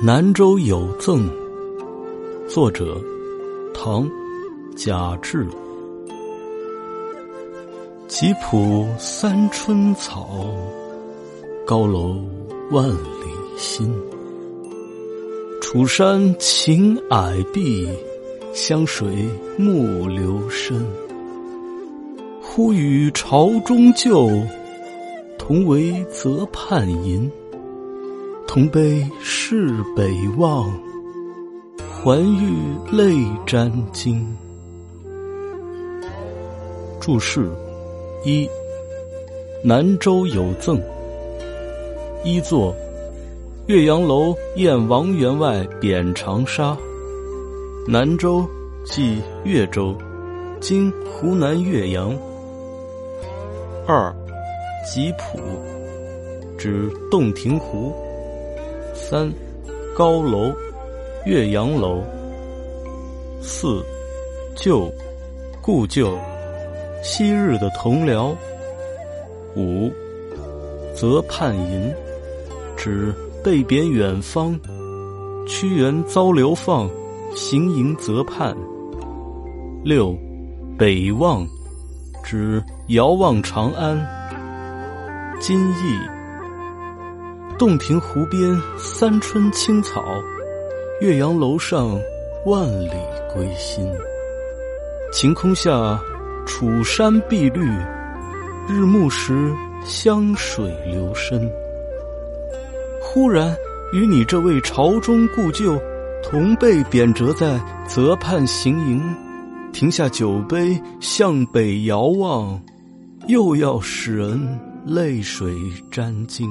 南州有赠》作者唐贾至。吉浦三春草，高楼万里心。楚山晴霭碧，湘水暮流深。忽与朝中旧，同为泽畔吟。同悲市北望，还欲泪沾襟。注释：一、南州有赠。一作，岳阳楼宴王员外贬长沙。南州即岳州，今湖南岳阳。二、吉浦，指洞庭湖。三，高楼，岳阳楼。四，旧，故旧，昔日的同僚。五，则畔吟，指被贬远方，屈原遭流放，行吟泽畔。六，北望，指遥望长安。今义。洞庭湖边三春青草，岳阳楼上万里归心。晴空下楚山碧绿，日暮时湘水流深。忽然与你这位朝中故旧，同被贬谪在泽畔行吟，停下酒杯向北遥望，又要使人泪水沾襟。